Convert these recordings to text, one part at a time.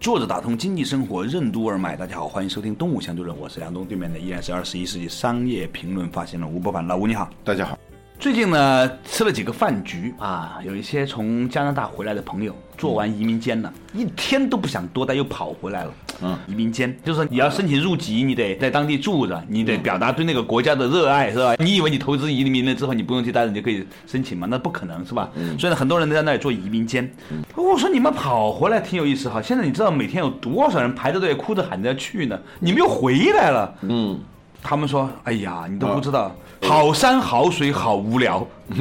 坐着打通经济生活任督二脉，大家好，欢迎收听《动物相对论》，我是梁东，对面的依然是二十一世纪商业评论发现人吴伯凡，老吴你好，大家好。最近呢，吃了几个饭局啊，有一些从加拿大回来的朋友做完移民监了，一天都不想多待，又跑回来了。嗯，移民监就是你要申请入籍，你得在当地住着，你得表达对那个国家的热爱，是吧？你以为你投资移民了之后，你不用去待着，你就可以申请吗？那不可能，是吧？所以呢，很多人都在那里做移民监。我说你们跑回来挺有意思哈，现在你知道每天有多少人排着队哭着喊着要去呢？你们又回来了。嗯。他们说：“哎呀，你都不知道，好山好水好无聊。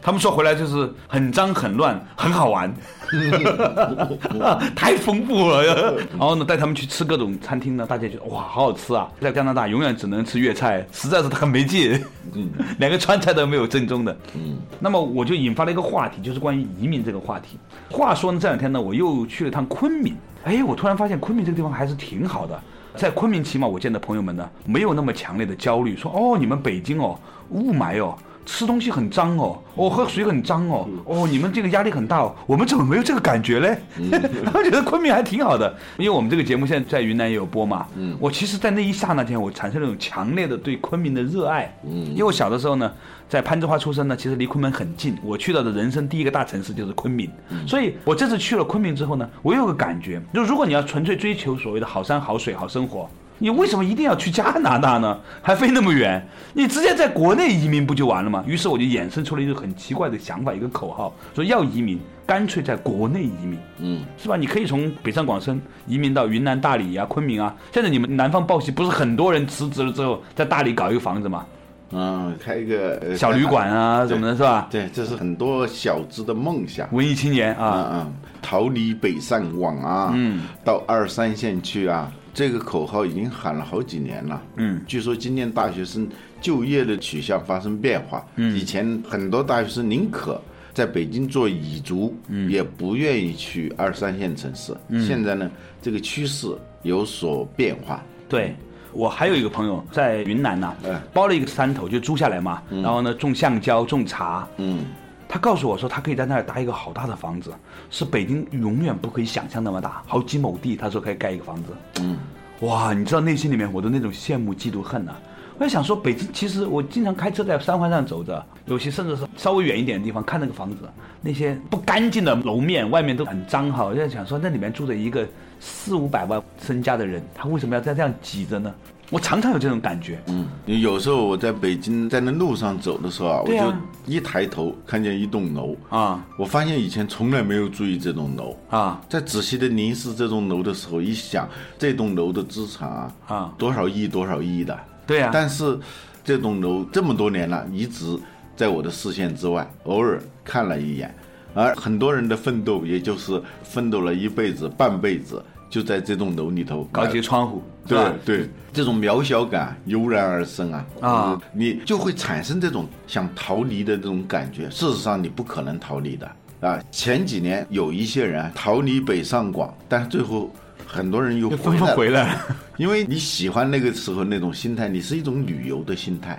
他们说回来就是很脏很乱很好玩，太丰富了。然后呢，带他们去吃各种餐厅呢，大家觉得哇，好好吃啊！在加拿大永远只能吃粤菜，实在是很没劲。连个川菜都没有正宗的。嗯，那么我就引发了一个话题，就是关于移民这个话题。话说呢，这两天呢，我又去了趟昆明。哎，我突然发现昆明这个地方还是挺好的。”在昆明，起码我见的朋友们呢，没有那么强烈的焦虑，说哦，你们北京哦，雾霾哦，吃东西很脏哦，哦，喝水很脏哦，哦，你们这个压力很大哦，我们怎么没有这个感觉嘞？他们觉得昆明还挺好的，因为我们这个节目现在在云南也有播嘛。嗯，我其实，在那一刹那间，我产生了一种强烈的对昆明的热爱。嗯，因为我小的时候呢。在攀枝花出生呢，其实离昆明很近。我去到的人生第一个大城市就是昆明，所以我这次去了昆明之后呢，我有个感觉，就如果你要纯粹追求所谓的好山好水好生活，你为什么一定要去加拿大呢？还飞那么远，你直接在国内移民不就完了吗？于是我就衍生出了一个很奇怪的想法，一个口号，说要移民，干脆在国内移民，嗯，是吧？你可以从北上广深移民到云南大理呀、昆明啊。现在你们南方报喜不是很多人辞职了之后在大理搞一个房子吗？嗯，开一个小旅馆啊，什么的，是吧？对，这是很多小资的梦想。文艺青年啊，嗯，逃离北上广啊，嗯，到二三线去啊，这个口号已经喊了好几年了。嗯，据说今年大学生就业的取向发生变化。嗯，以前很多大学生宁可在北京做蚁族，嗯，也不愿意去二三线城市。嗯，现在呢，这个趋势有所变化。对。我还有一个朋友在云南呢，包了一个山头就租下来嘛，然后呢种橡胶、种茶。嗯，他告诉我说，他可以在那儿搭一个好大的房子，是北京永远不可以想象那么大，好几亩地，他说可以盖一个房子。嗯，哇，你知道内心里面我的那种羡慕、嫉妒、恨呐。我在想说，北京其实我经常开车在三环上走着，有些甚至是稍微远一点的地方看那个房子，那些不干净的楼面，外面都很脏哈。我在想说，那里面住着一个四五百万身家的人，他为什么要在这样挤着呢？我常常有这种感觉。嗯，有时候我在北京在那路上走的时候啊，我就一抬头看见一栋楼啊，我发现以前从来没有注意这栋楼。啊，在仔细的凝视这栋楼的时候，一想这栋楼的资产啊啊。多少亿多少亿的。对呀，但是这栋楼这么多年了，一直在我的视线之外，偶尔看了一眼，而很多人的奋斗，也就是奋斗了一辈子、半辈子，就在这栋楼里头搞些窗户，对对，这种渺小感油然而生啊啊，你就会产生这种想逃离的这种感觉。事实上，你不可能逃离的啊。前几年有一些人逃离北上广，但是最后。很多人又回来，因为你喜欢那个时候那种心态，你是一种旅游的心态，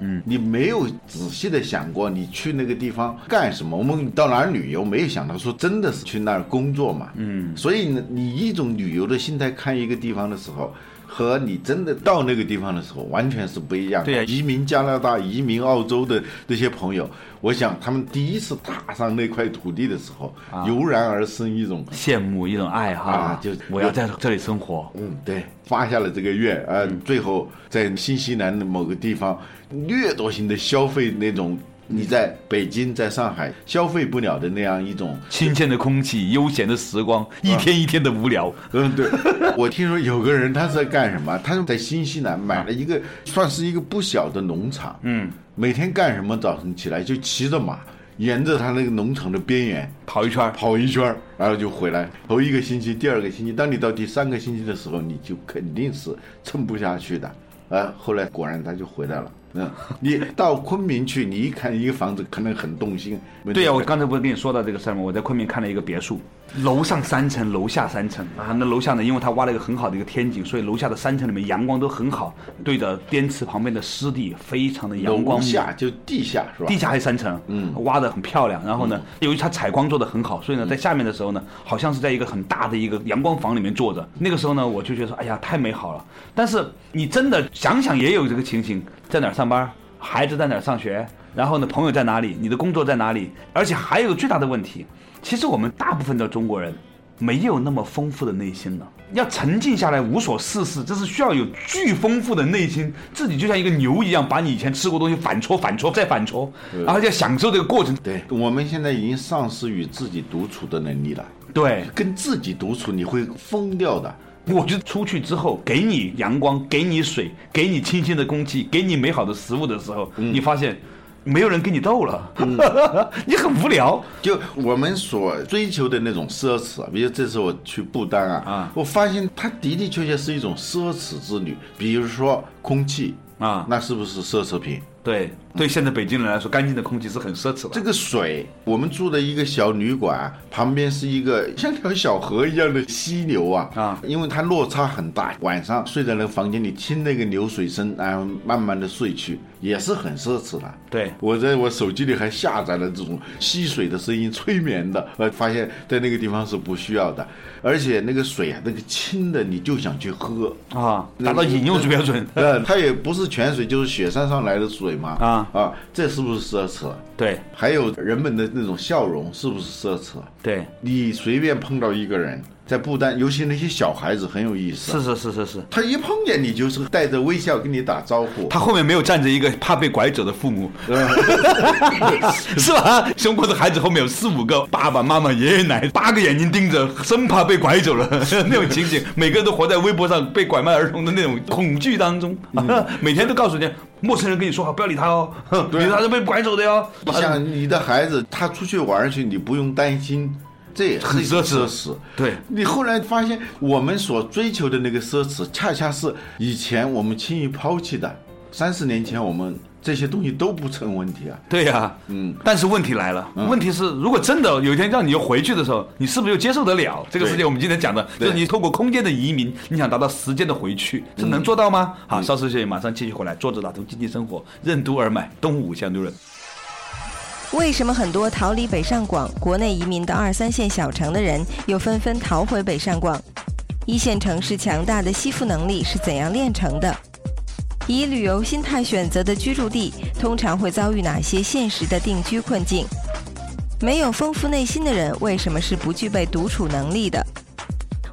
嗯，你没有仔细的想过你去那个地方干什么。我们到哪儿旅游，没有想到说真的是去那儿工作嘛，嗯，所以呢，你一种旅游的心态看一个地方的时候。和你真的到那个地方的时候，完全是不一样。对啊，移民加拿大、移民澳洲的这些朋友，我想他们第一次踏上那块土地的时候，油然而生一种羡慕、一种爱哈，就我要在这里生活。嗯，对，发下了这个愿，呃，最后在新西兰的某个地方掠夺性的消费那种。你在北京、在上海消费不了的那样一种新鲜的空气、悠闲的时光，一天一天的无聊。嗯，对。我听说有个人他是在干什么？他是在新西兰买了一个算是一个不小的农场。嗯，每天干什么？早晨起来就骑着马，沿着他那个农场的边缘跑一圈儿，跑一圈儿，然后就回来。头一个星期，第二个星期，当你到第三个星期的时候，你就肯定是撑不下去的。啊，后来果然他就回来了。嗯，你到昆明去，你一看一个房子，可能很动心。对呀、我刚才不是跟你说到这个事儿吗？我在昆明看了一个别墅，楼上三层，楼下三层啊。那楼下呢，因为它挖了一个很好的一个天井，所以楼下的三层里面阳光都很好，对着滇池旁边的湿地，非常的阳光楼下就地下是吧？地下还有三层，嗯，挖的很漂亮。然后呢，由于它采光做的很好，所以呢，在下面的时候呢，好像是在一个很大的一个阳光房里面坐着。那个时候呢，我就觉得说，哎呀，太美好了。但是你真的想想，也有这个情形，在哪儿上班，孩子在哪儿上学，然后呢，朋友在哪里，你的工作在哪里，而且还有个最大的问题，其实我们大部分的中国人。没有那么丰富的内心了，要沉静下来无所事事，这是需要有巨丰富的内心，自己就像一个牛一样，把你以前吃过东西反戳、反戳再反戳，然后要享受这个过程。对，我们现在已经丧失与自己独处的能力了。对，跟自己独处，你会疯掉的。我觉得出去之后，给你阳光，给你水，给你清新的空气，给你美好的食物的时候，你发现没有人跟你斗了，你很无聊。就我们所追求的那种奢侈，比如这次我去不丹啊，啊我发现它的的确确是一种奢侈之旅。比如说空气啊那是不是奢侈品？对，对现在北京人来说，干净的空气是很奢侈的。这个水，我们住的一个小旅馆，旁边是一个像条小河一样的溪流啊啊因为它落差很大，晚上睡在那个房间里听那个流水声，然后慢慢的睡去，也是很奢侈的。对我在我手机里还下载了这种溪水的声音催眠的，呃，发现在那个地方是不需要的，而且那个水啊，那个清的你就想去喝。啊，达到饮用标准。呃，它也不是泉水，就是雪山上来的水嘛。啊啊，这是不是奢侈？对还有人们的那种笑容，是不是奢侈？对，你随便碰到一个人，在不丹，尤其那些小孩子很有意思，是是是是是。他一碰见你就是带着微笑跟你打招呼。他后面没有站着一个怕被拐走的父母，是吧？中国的孩子后面有四五个爸爸妈妈、爷爷奶奶，八个眼睛盯着，生怕被拐走了 那种情景，每个人都活在微博上被拐卖儿童的那种恐惧当中，每天都告诉你，陌生人跟你说话不要理他哦，理他是被拐走的哟。你想你的孩子，他出去玩去，你不用担心，这也是一种很奢侈奢侈。对你后来发现，我们所追求的那个奢侈，恰恰是以前我们轻易抛弃的。三十年前，我们这些东西都不成问题啊。对呀、嗯，但是问题来了，问题是，如果真的有一天让你又回去的时候，你是不是又接受得了这个世界？我们今天讲的，就是你透过空间的移民，你想达到时间的回去，这能做到吗？好，稍事休息，马上继续回来。坐着打通经济生活，任督二脉，东吴相对论。为什么很多逃离北上广、国内移民到二三线小城的人，又纷纷逃回北上广？一线城市强大的吸附能力是怎样炼成的？以旅游心态选择的居住地，通常会遭遇哪些现实的定居困境？没有丰富内心的人，为什么是不具备独处能力的？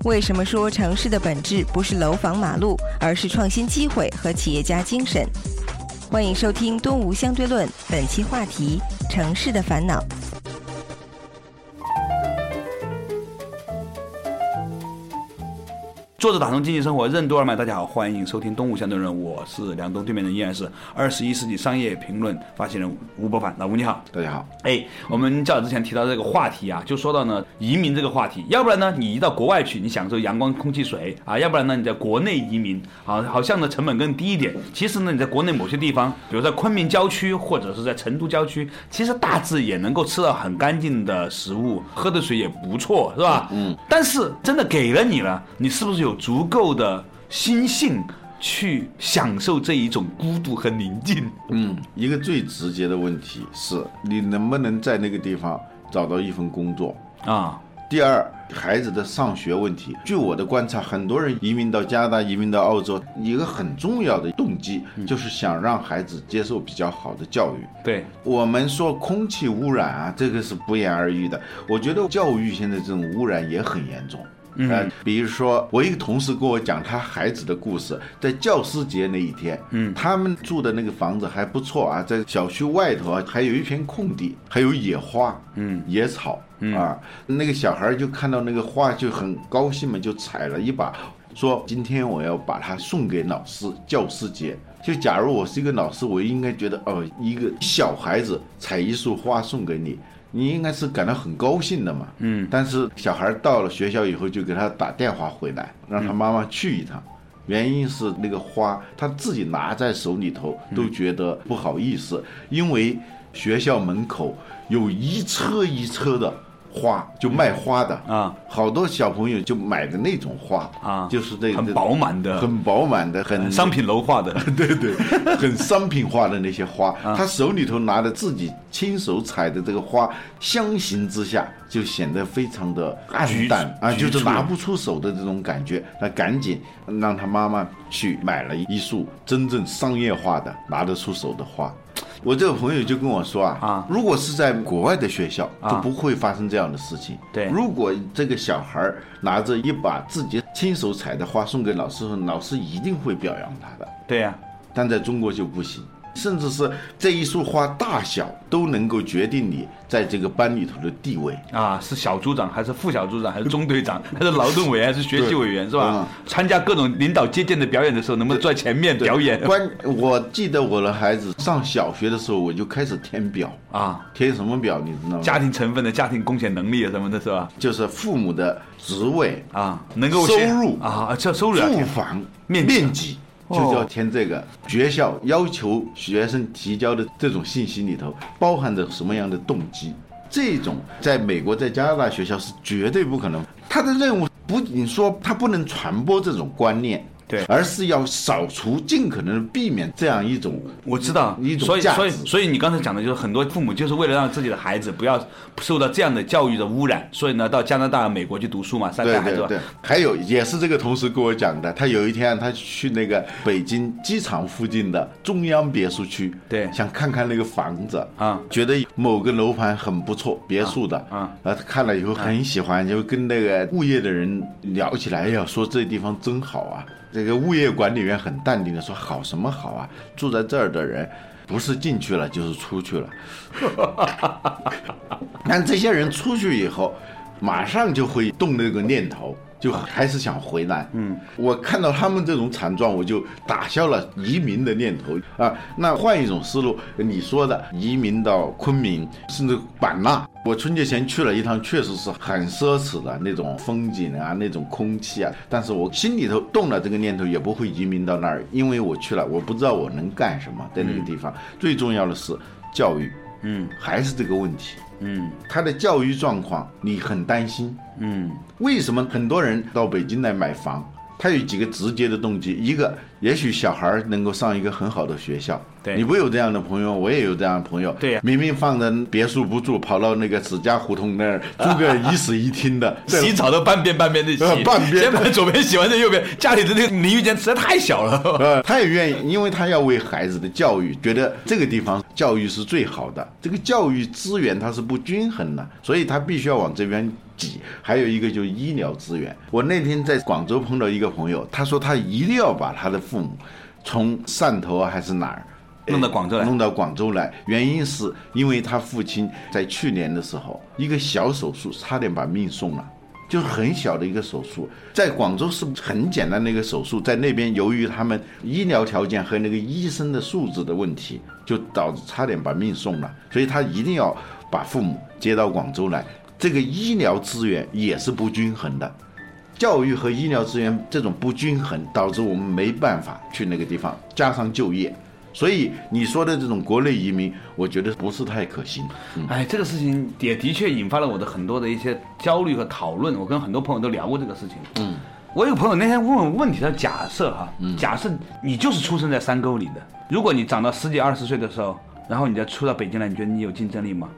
为什么说城市的本质不是楼房马路，而是创新机会和企业家精神？欢迎收听《东吴相对论》，本期话题：城市的烦恼。坐着打通经济生活，任督二脉。大家好，欢迎收听《东吴相对论》，我是梁东，对面的依然是二十一世纪商业评论发行人吴伯凡。老吴你好。大家好，哎，我们较早之前提到这个话题啊，就说到呢移民这个话题，要不然呢你移到国外去，你享受阳光、空气、水啊，要不然呢你在国内移民啊，好像呢成本更低一点。其实呢你在国内某些地方，比如在昆明郊区或者是在成都郊区，其实大致也能够吃到很干净的食物，喝的水也不错，是吧？嗯。但是真的给了你了，你是不是有足够的心性去享受这一种孤独和宁静？嗯，一个最直接的问题是你能不能在那个地方找到一份工作。啊，第二，孩子的上学问题。据我的观察，很多人移民到加拿大、移民到澳洲，一个很重要的动机就是想让孩子接受比较好的教育。对，我们说空气污染啊，这个是不言而喻的。我觉得教育现在这种污染也很严重。呃，比如说，我一个同事跟我讲他孩子的故事，在教师节那一天，嗯，他们住的那个房子还不错啊，在小区外头啊，还有一片空地，还有野花，嗯，野草，啊，那个小孩就看到那个花就很高兴嘛，就采了一把。说今天我要把它送给老师，教师节。就假如我是一个老师，我应该觉得哦，一个小孩子采一束花送给你，你应该是感到很高兴的嘛。嗯。但是小孩到了学校以后，就给他打电话回来，让他妈妈去一趟。原因是那个花他自己拿在手里头都觉得不好意思，因为学校门口有一车一车的。花就卖花的。啊，好多小朋友就买的那种花啊，就是这很饱满的，很饱满的，很商品楼化的，对 对，很商品化的那些花，他手里头拿着自己亲手采的这个花，相形之下就显得非常的暗淡啊，就是拿不出手的这种感觉。那赶紧让他妈妈去买了一束真正商业化的拿得出手的花。我这个朋友就跟我说啊，啊，如果是在国外的学校，就不会发生这样的事情。对，如果这个小孩拿着一把自己亲手采的花送给老师，老师一定会表扬他的。对呀，但在中国就不行。甚至是这一束花大小都能够决定你在这个班里头的地位啊，是小组长还是副小组长，还是中队长，还是劳动委员，还是学习委员，是吧？参加各种领导接见的表演的时候，能不能坐在前面表演？关，我记得我的孩子上小学的时候，我就开始填表啊，填什么表？你知道吗？家庭成分的家庭贡献能力啊什么的，是吧？就是父母的职位啊，能够收入啊，叫收入，住房面面积。就要填这个学校要求学生提交的这种信息里头包含着什么样的动机？这种在美国在加拿大学校是绝对不可能。他的任务不仅说他不能传播这种观念。对，而是要扫除，尽可能避免这样一种，我知道。一种所以所以所以你刚才讲的就是很多父母就是为了让自己的孩子不要受到这样的教育的污染，所以呢到加拿大、美国去读书嘛，三个孩子。对对。对，还有也是这个同事跟我讲的，他有一天他去那个北京机场附近的中央别墅区，对，想看看那个房子啊，觉得某个楼盘很不错，别墅的。啊，然后他看了以后很喜欢，就跟那个物业的人聊起来，哎呀，说这地方真好啊。这个物业管理员很淡定的说：“好什么好啊？住在这儿的人，不是进去了就是出去了。但这些人出去以后，马上就会动那个念头。”就还是想回来。嗯，我看到他们这种惨状，我就打消了移民的念头啊。那换一种思路，你说的移民到昆明，甚至版纳，我春节前去了一趟，确实是很奢侈的那种风景啊，那种空气啊。但是我心里头动了这个念头，也不会移民到那儿，因为我去了，我不知道我能干什么在那个地方。最重要的是教育，嗯，还是这个问题。嗯，他的教育状况你很担心。嗯，为什么很多人到北京来买房？他有几个直接的动机，一个也许小孩能够上一个很好的学校。对，你不有这样的朋友，我也有这样的朋友。对，明明放着别墅不住，跑到那个史家胡同那儿租个一室一厅的，洗澡都半边半边的洗，半边先把左边洗完在右边，家里的那个淋浴间实在太小了。呃，他也愿意，因为他要为孩子的教育，觉得这个地方教育是最好的。这个教育资源它是不均衡的，所以他必须要往这边。还有一个就是医疗资源。我那天在广州碰到一个朋友，他说他一定要把他的父母从汕头啊还是哪儿弄到广州来，弄到广州来。原因是因为他父亲在去年的时候一个小手术差点把命送了，就是很小的一个手术，在广州是很简单的一个手术，在那边由于他们医疗条件和那个医生的素质的问题，就导致差点把命送了。所以他一定要把父母接到广州来。这个医疗资源也是不均衡的，教育和医疗资源这种不均衡，导致我们没办法去那个地方，加上就业，所以你说的这种国内移民，我觉得不是太可行。哎，这个事情也的确引发了我的很多的一些焦虑和讨论。我跟很多朋友都聊过这个事情。嗯，我有朋友那天问我问题，他假设哈，假设你就是出生在山沟里的，如果你长到十几二十岁的时候，然后你再出到北京来，你觉得你有竞争力吗？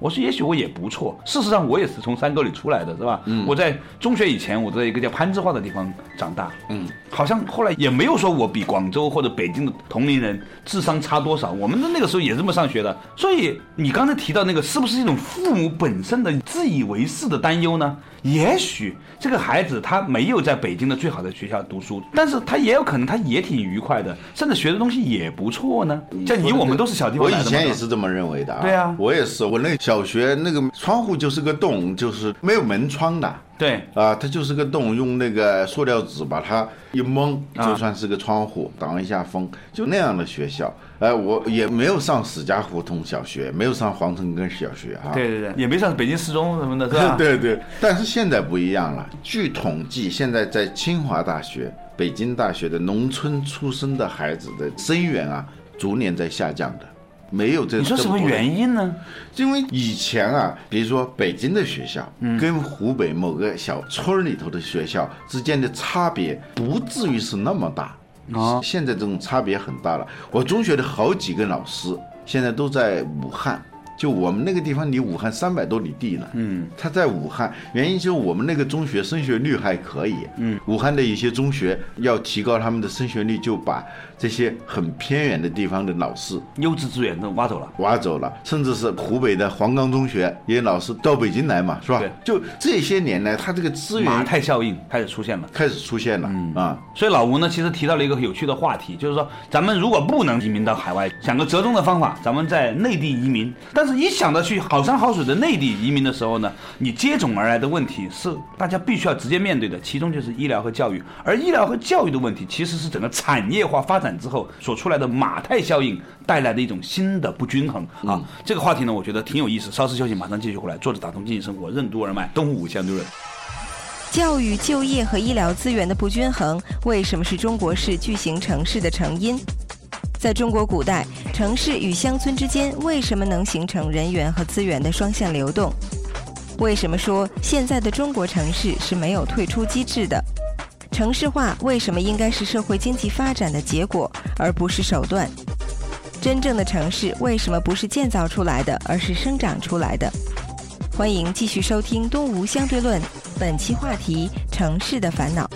我说，也许我也不错。事实上，我也是从山沟里出来的，是吧？嗯。我在中学以前，我在一个叫攀枝花的地方长大。嗯。好像后来也没有说我比广州或者北京的同龄人智商差多少。我们的那个时候也这么上学的。所以你刚才提到那个，是不是一种父母本身的自以为是的担忧呢？也许这个孩子他没有在北京的最好的学校读书，但是他也有可能他也挺愉快的，甚至学的东西也不错呢。像你我们都是小地方我以前也是这么认为的啊。对啊，我也是。我那小。学那个窗户就是个洞，就是没有门窗的。对，啊，它就是个洞，用那个塑料纸把它一蒙，啊就算是个窗户，挡一下风，就那样的学校。呃，我也没有上史家胡同小学，没有上黄城根小学啊。对对对，也没上北京四中什么的，是吧？对对，但是现在不一样了。据统计，现在在清华大学、北京大学的农村出生的孩子的生源啊，逐年在下降的。没有这你说什么？原因呢？因为以前啊，比如说北京的学校，跟湖北某个小村儿里头的学校之间的差别不至于是那么大。啊现在这种差别很大了。我中学的好几个老师现在都在武汉。就我们那个地方离武汉三百多里地呢，嗯，他在武汉，原因就是我们那个中学升学率还可以，嗯，武汉的一些中学要提高他们的升学率，就把这些很偏远的地方的老师优质资源都挖走了。挖走了，甚至是湖北的黄冈中学也有老师到北京来嘛，是吧对？就这些年来，他这个资马源太效应开始出现了。开始出现了啊。所以老吴呢，其实提到了一个有趣的话题，就是说，咱们如果不能移民到海外，想个折中的方法，咱们在内地移民。但是，一想到去好山好水的内地移民的时候呢，你接踵而来的问题是大家必须要直接面对的，其中就是医疗和教育。而医疗和教育的问题，其实是整个产业化发展之后所出来的马太效应带来的一种新的不均衡啊。这个话题呢，我觉得挺有意思。稍事休息，马上继续回来。坐着打通经济生活，任督二脉，东吴相对论。教育、就业和医疗资源的不均衡，为什么是中国式巨型城市的成因？在中国古代，城市与乡村之间为什么能形成人员和资源的双向流动？为什么说现在的中国城市是没有退出机制的？城市化为什么应该是社会经济发展的结果，而不是手段？真正的城市为什么不是建造出来的，而是生长出来的？欢迎继续收听《东吴相对论》，本期话题：城市的烦恼。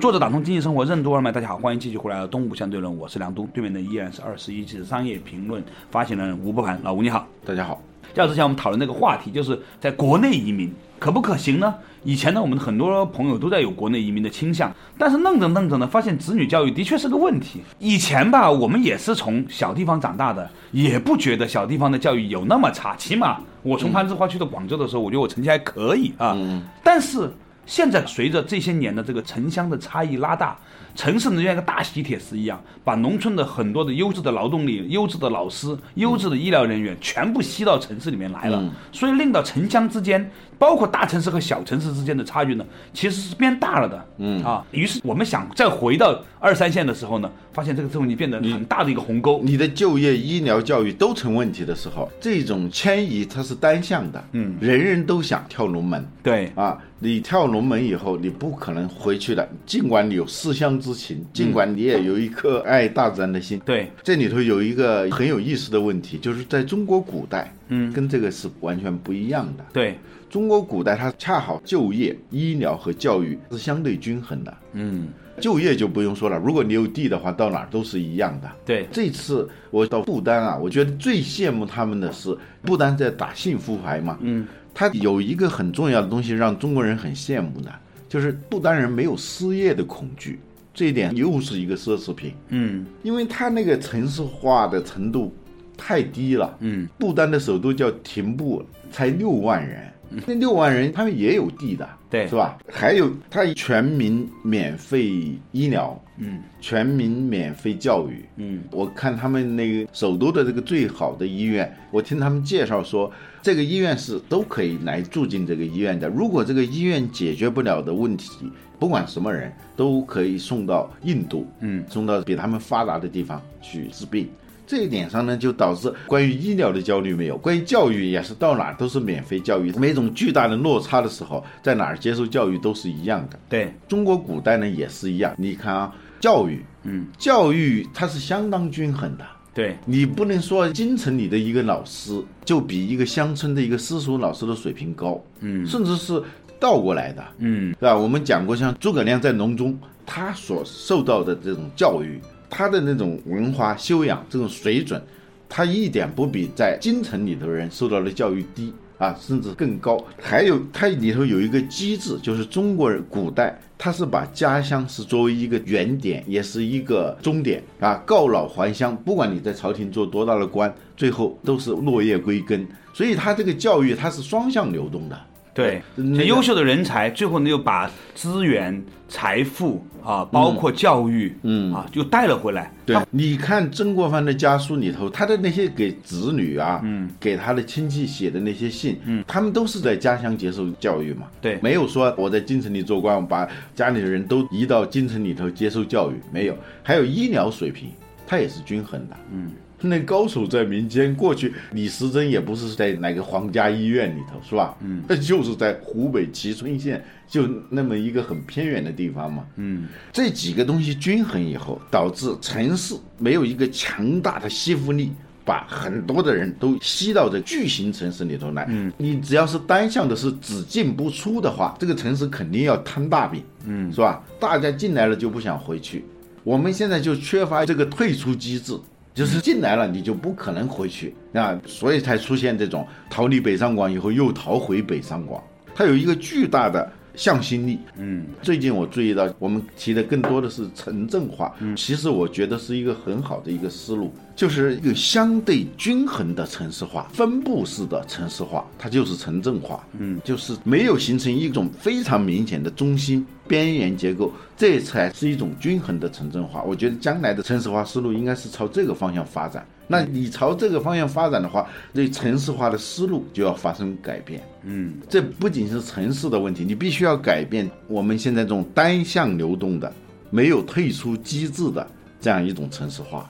作者打通经济生活任督二脉，大家好，欢迎继续回来的东吴相对论，我是梁东，对面的依然是二十一期商业评论发行人吴伯凡，老吴你好。大家好，要之前我们讨论那个话题，就是在国内移民可不可行呢？以前呢，我们很多朋友都在有国内移民的倾向，但是弄着弄着呢，发现子女教育的确是个问题。以前吧，我们也是从小地方长大的，也不觉得小地方的教育有那么差，起码我从攀枝花去到广州的时候，我觉得我成绩还可以啊。但是现在随着这些年的这个城乡的差异拉大，城市呢就像一个大吸铁石一样，把农村的很多的优质的劳动力、优质的老师、优质的医疗人员全部吸到城市里面来了，所以令到城乡之间，包括大城市和小城市之间的差距呢，其实是变大了的。嗯啊，于是我们想再回到二三线的时候呢，发现这个问题变得很大的一个鸿沟。你的就业、医疗、教育都成问题的时候，这种迁移它是单向的，嗯，人人都想跳龙门，对啊，你跳龙门以后，你不可能回去的。尽管你有思乡之情，尽管你也有一颗爱大自然的心，对，这里头有一个很有意思的问题，就是在中国古代，嗯，跟这个是完全不一样的。对，中国古代它恰好就业、医疗和教育是相对均衡的。嗯，就业就不用说了，如果你有地的话，到哪儿都是一样的。对，这次我到不丹啊，我觉得最羡慕他们的是不丹在打幸福牌嘛，嗯，它有一个很重要的东西让中国人很羡慕的，就是不丹人没有失业的恐惧，这一点又是一个奢侈品，嗯。因为它那个城市化的程度太低了，嗯，不丹的首都叫廷布，才六万人。那六万人，他们也有地的，对是吧？还有他全民免费医疗，嗯，全民免费教育，嗯，我看他们那个首都的这个最好的医院，我听他们介绍说，这个医院是都可以来住进这个医院的。如果这个医院解决不了的问题，不管什么人都可以送到印度，嗯，送到比他们发达的地方去治病。这一点上呢，就导致关于医疗的焦虑没有，关于教育也是到哪儿都是免费教育，每种巨大的落差的时候，在哪儿接受教育都是一样的。对，中国古代呢也是一样，你看啊，教育，嗯，教育它是相当均衡的。对，你不能说京城里的一个老师就比一个乡村的一个私塾老师的水平高，嗯甚至是倒过来的，嗯是吧？我们讲过，像诸葛亮在隆中，他所受到的这种教育，他的那种文化修养这种水准，他一点不比在京城里头人受到的教育低。啊，甚至更高。还有它里头有一个机制，就是中国人古代他是把家乡是作为一个原点，也是一个终点啊，告老还乡。不管你在朝廷做多大的官，最后都是落叶归根。所以他这个教育它是双向流动的。对，那个优秀的人才，最后呢又把资源、财富啊，包括教育，嗯啊，又带了回来。对，你看曾国藩的家书里头，他的那些给子女啊，嗯，给他的亲戚写的那些信，嗯，他们都是在家乡接受教育嘛，对没有说我在京城里做官，我把家里的人都移到京城里头接受教育，没有。还有医疗水平，它也是均衡的，嗯。那高手在民间，过去李时珍也不是在哪个皇家医院里头，是吧？嗯，那就是在湖北蕲春县，就那么一个很偏远的地方嘛。嗯，这几个东西均衡以后，导致城市没有一个强大的吸附力，把很多的人都吸到这巨型城市里头来。嗯，你只要是单向的，是只进不出的话，这个城市肯定要摊大饼。嗯，是吧？大家进来了就不想回去，我们现在就缺乏这个退出机制。就是。进来了，你就不可能回去啊，所以才出现这种逃离北上广以后又逃回北上广，它有一个巨大的向心力。嗯，最近我注意到，我们提的更多的是城镇化，嗯，其实我觉得是一个很好的一个思路，就是一个相对均衡的城市化，分布式的城市化，它就是城镇化。嗯，就是没有形成一种非常明显的中心边缘结构，这才是一种均衡的城镇化。我觉得将来的城市化思路应该是朝这个方向发展。那你朝这个方向发展的话，对城市化的思路就要发生改变。嗯，这不仅是城市的问题，你必须要改变我们现在这种单向流动的、没有退出机制的这样一种城市化。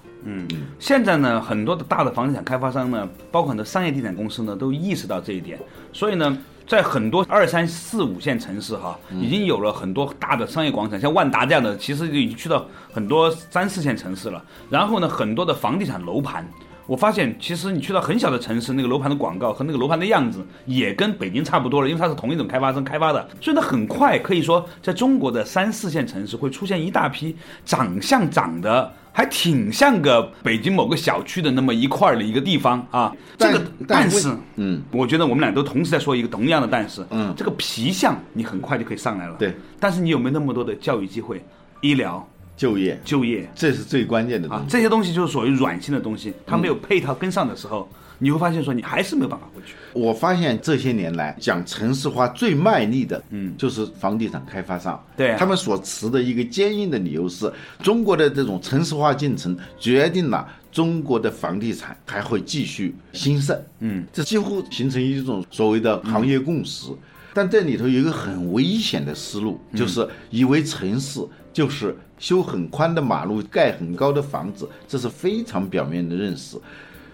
现在呢，很多的大的房地产开发商呢，包括很多商业地产公司呢，都意识到这一点，所以呢，在很多二三四五线城市哈，已经有了很多大的商业广场，像万达这样的，其实就已经去到很多三四线城市了。然后呢，很多的房地产楼盘。我发现，其实你去到很小的城市，那个楼盘的广告和那个楼盘的样子也跟北京差不多了，因为它是同一种开发商开发的，所以它很快可以说，在中国的三四线城市会出现一大批长相长得还挺像个北京某个小区的那么一块儿的一个地方啊。这个但但是，嗯，我觉得我们俩都同时在说一个同样的但是，嗯这个皮相你很快就可以上来了，对，但是你有没有那么多的教育机会、医疗、就业，就业？这是最关键的东啊，这些东西就是属于软性的东西，它没有配套跟上的时候，你会发现说你还是没有办法过去。我发现这些年来讲城市化最卖力的，嗯，就是房地产开发商。对啊他们所持的一个坚硬的理由是，中国的这种城市化进程决定了中国的房地产还会继续兴盛。嗯，这几乎形成一种所谓的行业共识。但这里头有一个很危险的思路，就是以为城市就是修很宽的马路、盖很高的房子，这是非常表面的认识。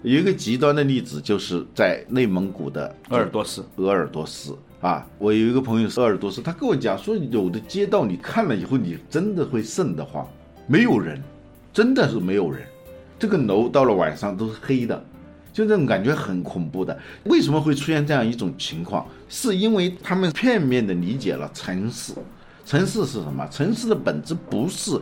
有一个极端的例子，就是在内蒙古的鄂尔多斯，鄂尔多斯啊，我有一个朋友是鄂尔多斯，他跟我讲说，有的街道你看了以后，你真的会瘆得慌，没有人，真的是没有人，这个楼到了晚上都是黑的，就这种感觉很恐怖的。为什么会出现这样一种情况？是因为他们片面的理解了城市，城市是什么？城市的本质不是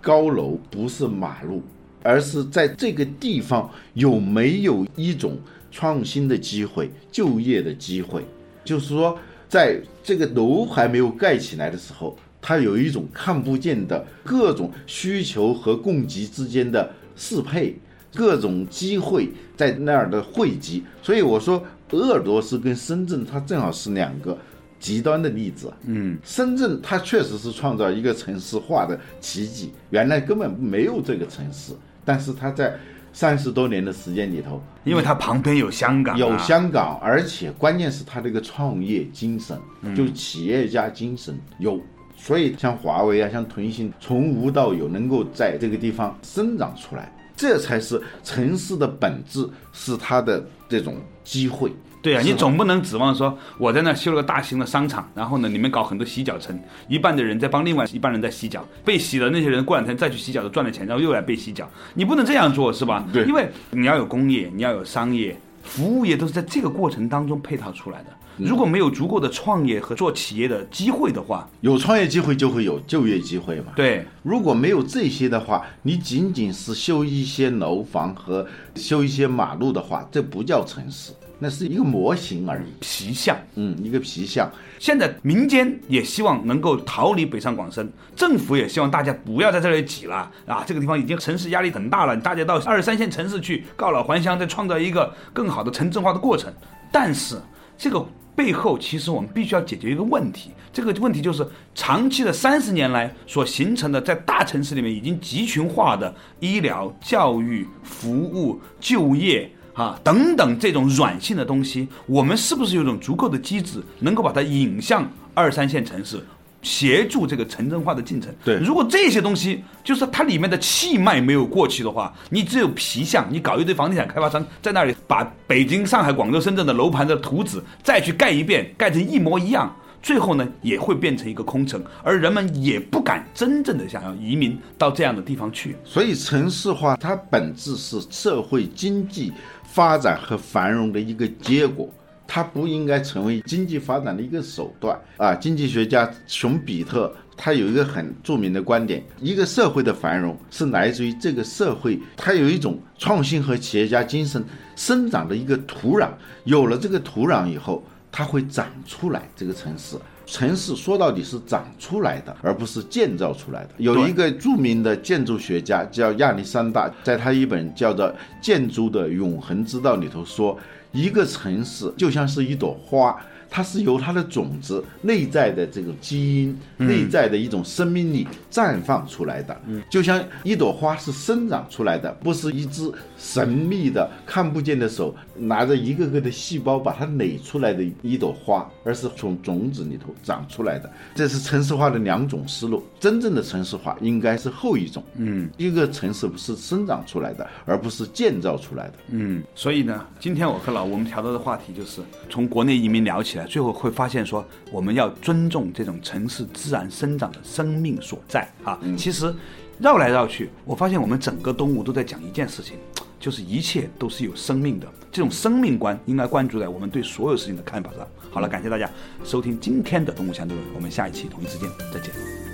高楼，不是马路，而是在这个地方有没有一种创新的机会、就业的机会。就是说，在这个楼还没有盖起来的时候，它有一种看不见的各种需求和供给之间的适配，各种机会在那儿的汇集。所以我说，鄂尔多斯跟深圳，它正好是两个极端的例子。嗯，深圳它确实是创造一个城市化的奇迹，原来根本没有这个城市，但是它在三十多年的时间里头，因为它旁边有香港、啊，有香港，而且关键是它这个创业精神，就是企业家精神有。所以像华为啊，像腾讯，从无到有，能够在这个地方生长出来，这才是城市的本质，是它的这种机会。对啊，你总不能指望说我在那修了个大型的商场，然后呢，里面搞很多洗脚城，一半的人在帮另外一半人在洗脚，被洗的那些人过两天再去洗脚的赚了钱，然后又来被洗脚，你不能这样做是吧？对因为你要有工业，你要有商业，服务业都是在这个过程当中配套出来的。如果没有足够的创业和做企业的机会的话，有创业机会就会有就业机会嘛。对，如果没有这些的话，你仅仅是修一些楼房和修一些马路的话，这不叫城市，那是一个模型而已，皮相。嗯，一个皮相。现在民间也希望能够逃离北上广深，政府也希望大家不要在这里挤了啊！这个地方已经城市压力很大了，大家到二三线城市去告老还乡，再创造一个更好的城镇化的过程。但是这个背后，其实我们必须要解决一个问题，这个问题就是长期的三十年来所形成的，在大城市里面已经集群化的医疗、教育、服务、就业。啊，等等，这种软性的东西，我们是不是有种足够的机制，能够把它引向二三线城市，协助这个城镇化的进程？对，如果这些东西就是它里面的气脉没有过去的话，你只有皮相，你搞一堆房地产开发商在那里把北京、上海、广州、深圳的楼盘的图纸再去盖一遍，盖成一模一样。最后呢，也会变成一个空城，而人们也不敢真正的想要移民到这样的地方去。所以，城市化它本质是社会经济发展和繁荣的一个结果，它不应该成为经济发展的一个手段啊！经济学家熊彼特他有一个很著名的观点：一个社会的繁荣是来自于这个社会，它有一种创新和企业家精神生长的一个土壤。有了这个土壤以后。它会长出来，这个城市，城市说到底是长出来的，而不是建造出来的。有一个著名的建筑学家叫亚历山大，在他一本叫做《建筑的永恒之道》里头说，一个城市就像是一朵花。它是由它的种子内在的这种基因、内在的一种生命力绽放出来的，嗯就像一朵花是生长出来的，不是一只神秘的看不见的手拿着一个个的细胞把它垒出来的一朵花，而是从种子里头长出来的。这是城市化的两种思路，真正的城市化应该是后一种。嗯，一个城市不是生长出来的，而不是建造出来的。嗯，所以呢，今天我和老吴我们调到的话题就是从国内移民聊起来。最后会发现说，我们要尊重这种城市自然生长的生命所在啊。其实绕来绕去，我发现我们整个东吴都在讲一件事情，就是一切都是有生命的。这种生命观应该关注在我们对所有事情的看法上。好了，感谢大家收听今天的《动物相对论》，我们下一期同一时间再见。